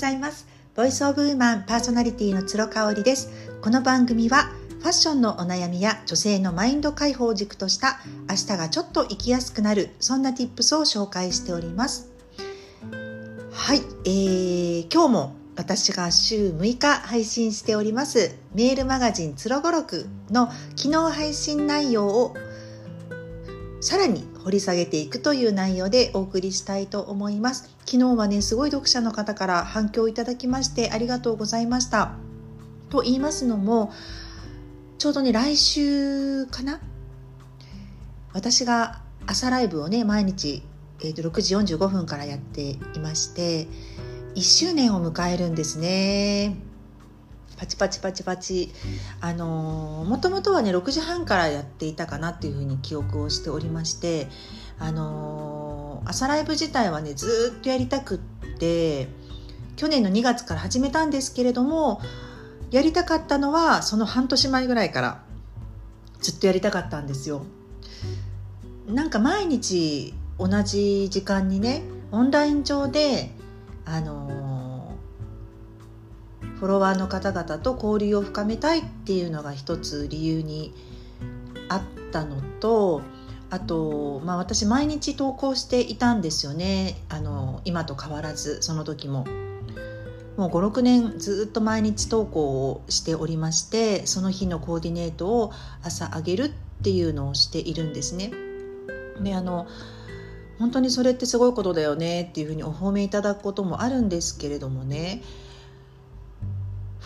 ざいます。ボイスオブウーマンパーソナリティの鶴香織です。この番組はファッションのお悩みや女性のマインド解放を軸とした明日がちょっと生きやすくなるそんな tips を紹介しております。はい、えー、今日も私が週6日配信しておりますメールマガジンつろごろくの昨日配信内容をさらに掘り下げていくという内容でお送りしたいと思います。昨日はねすごい読者の方から反響いただきましてありがとうございました。と言いますのもちょうどね来週かな？私が朝ライブをね毎日、えー、と6時45分からやっていまして1周年を迎えるんですね。パチパチパチパチあのもともとはね6時半からやっていたかなっていうふうに記憶をしておりましてあの朝ライブ自体はねずっとやりたくって去年の2月から始めたんですけれどもやりたかったのはその半年前ぐらいからずっとやりたかったんですよ。なんか毎日同じ時間にねオンライン上であのフォロワーの方々と交流を深めたいっていうのが一つ理由にあったのとあと、まあ、私毎日投稿していたんですよねあの今と変わらずその時も。もう56年ずっと毎日投稿をしておりましてその日のコーディネートを朝上げるっていうのをしているんですね。であの本当にそれってすごいことだよねっていうふうにお褒めいただくこともあるんですけれどもね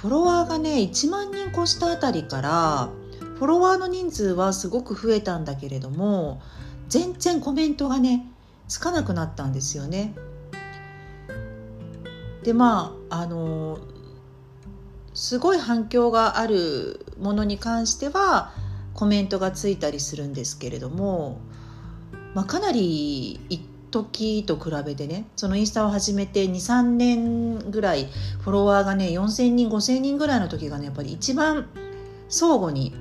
フォロワーがね1万人越したあたりからフォロワーの人数はすごく増えたんだけれども全然コメントがねつかなくなったんですよね。でまああのすごい反響があるものに関してはコメントがついたりするんですけれども、まあ、かなり時と比べてねそのインスタを始めて23年ぐらいフォロワーがね4,000人5,000人ぐらいの時がねやっぱり一番相互に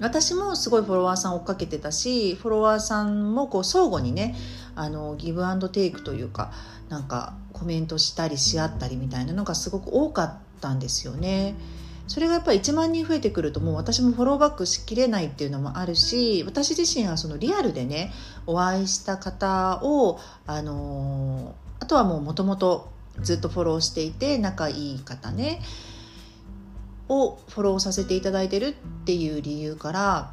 私もすごいフォロワーさん追っかけてたしフォロワーさんもこう相互にねあのギブアンドテイクというかなんかコメントしたりし合ったりみたいなのがすごく多かったんですよね。それがやっぱり1万人増えてくるともう私もフォローバックしきれないっていうのもあるし私自身はそのリアルでねお会いした方をあのあとはもうもともとずっとフォローしていて仲いい方ねをフォローさせていただいてるっていう理由から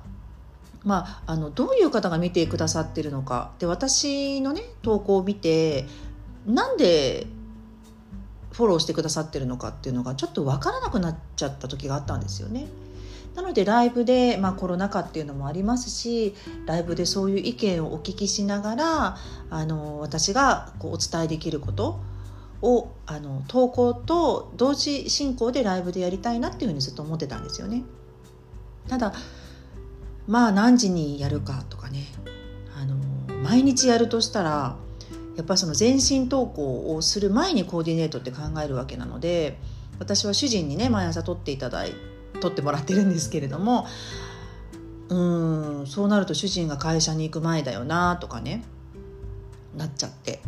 まあ、あのどういう方が見てくださってるのか。で私のね投稿を見てなんでフォローしてくださってるのかっていうのがちょっと分からなくなっちゃった時があったんですよね。なのでライブで、まあ、コロナ禍っていうのもありますしライブでそういう意見をお聞きしながらあの私がこうお伝えできることをあの投稿と同時進行でライブでやりたいなっていうふうにずっと思ってたんですよね。ただまあ何時にやるかとかねあの毎日やるとしたらやっぱりその全身投稿をする前にコーディネートって考えるわけなので私は主人にね毎朝撮っていただいて撮ってもらってるんですけれどもうんそうなると主人が会社に行く前だよなとかねなっちゃって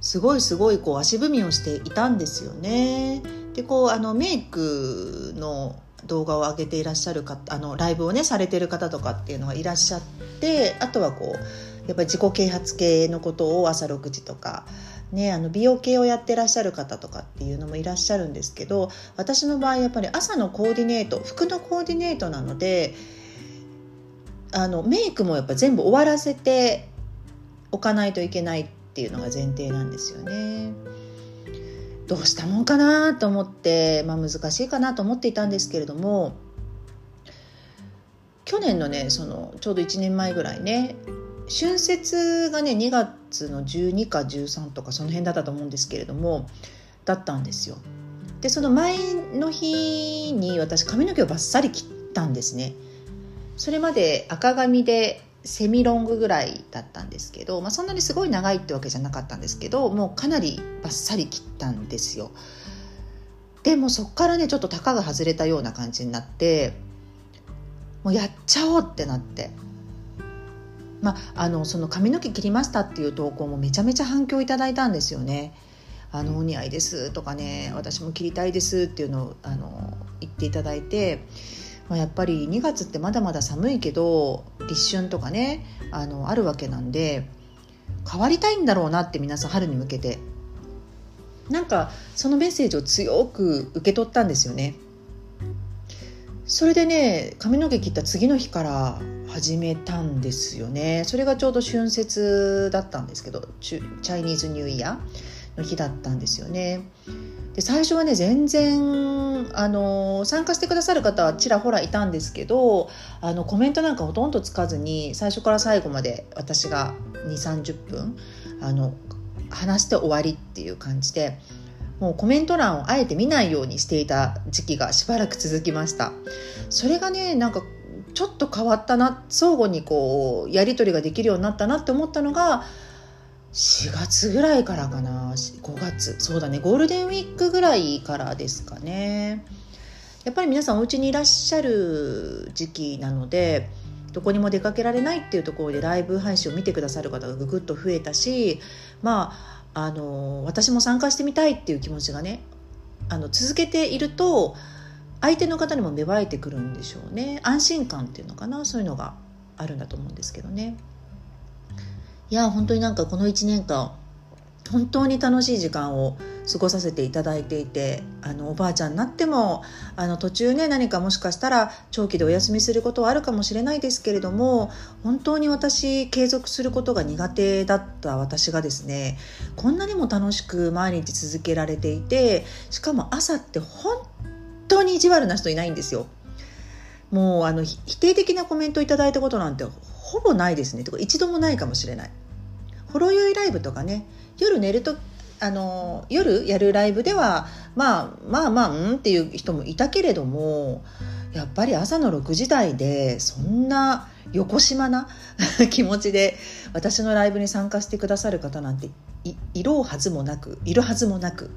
すごいすごいこう足踏みをしていたんですよね。でこうあのメイクの動画を上げていらっしゃる方あのライブをねされてる方とかっていうのがいらっしゃってあとはこうやっぱり自己啓発系のことを朝6時とか、ね、あの美容系をやってらっしゃる方とかっていうのもいらっしゃるんですけど私の場合やっぱり朝のコーディネート服のコーディネートなのであのメイクもやっぱ全部終わらせておかないといけないっていうのが前提なんですよね。どうしたもんかなと思って、まあ、難しいかなと思っていたんですけれども去年のねそのちょうど1年前ぐらいね春節がね2月の12か13とかその辺だったと思うんですけれどもだったんですよ。でその前の日に私髪の毛をバッサリ切ったんですね。それまで赤髪でセミロングぐらいだったんですけど、まあ、そんなにすごい長いってわけじゃなかったんですけどもうかなりバッサリ切ったんですよ。でもそっからねちょっとたかが外れたような感じになってもうやっちゃおうってなって。まあ、あのその髪の毛切りましたっていう投稿もめちゃめちゃ反響いただいたんですよね。あのお似合いですとかね私も切りたいですっていうのをあの言っていただいて、まあ、やっぱり2月ってまだまだ寒いけど立春とかねあのあるわけなんで変わりたいんだろうなって皆さん春に向けてなんかそのメッセージを強く受け取ったんですよね。それでね髪の毛切った次の日から始めたんですよね。それがちょうど春節だったんですけどチャイニーズニューイヤーの日だったんですよね。で最初はね全然あの参加してくださる方はちらほらいたんですけどあのコメントなんかほとんどつかずに最初から最後まで私が2 3 0分あの話して終わりっていう感じでもうコメント欄をあえて見ないようにしていた時期がしばらく続きました。それがねなんかちょっと変わったな相互にこうやり取りができるようになったなって思ったのが4月ぐらいからかな。5月。そうだね。ゴールデンウィークぐらいからですかね。やっぱり皆さんお家にいらっしゃる時期なのでどこにも出かけられないっていうところでライブ配信を見てくださる方がぐぐっと増えたしまああの私も参加してみたいっていう気持ちがねあの続けていると相手の方にも芽生えてくるんでしょうね。安心感っていうのかなそういうのがあるんだと思うんですけどね。いや本当になんかこの1年間本当に楽しい時間を過ごさせていただいていてあのおばあちゃんになってもあの途中ね何かもしかしたら長期でお休みすることはあるかもしれないですけれども本当に私継続することが苦手だった私がですねこんなにも楽しく毎日続けられていてしかも朝って本当に意地悪な人いないんですよ。もうあの否定的なコメントをいただいたことなんてほぼないですねとか一度もないかもしれない。ほろ酔いライブとかね夜寝るとあの夜やるライブでは、まあ、まあまあんっていう人もいたけれどもやっぱり朝の6時台でそんな横島な 気持ちで私のライブに参加してくださる方なんていいろうはずもなくいるはずもなく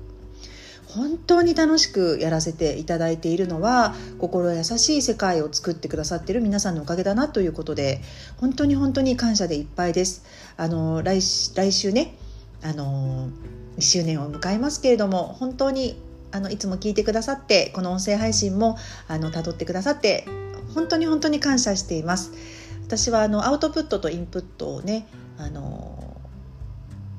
本当に楽しくやらせていただいているのは心優しい世界を作ってくださっている皆さんのおかげだなということで本当に本当に感謝でいっぱいです。あの来来週ねあの1周年を迎えますけれども本当にあのいつも聞いてくださってこの音声配信もあの辿ってくださって本当に本当に感謝しています。私はあのアウトプットとインプットをねあの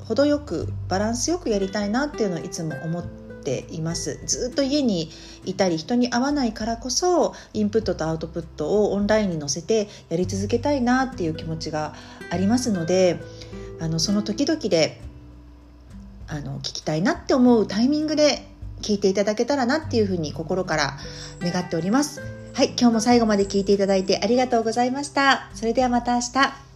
程よくバランスよくやりたいなっていうのをいつも思っています。ずっと家にいたり人に会わないからこそインプットとアウトプットをオンラインに載せてやり続けたいなっていう気持ちがありますのであのその時々であの聞きたいなって思うタイミングで聞いていただけたらなっていうふうに心から願っております。はい、今日も最後まで聞いていただいてありがとうございました。それではまた明日。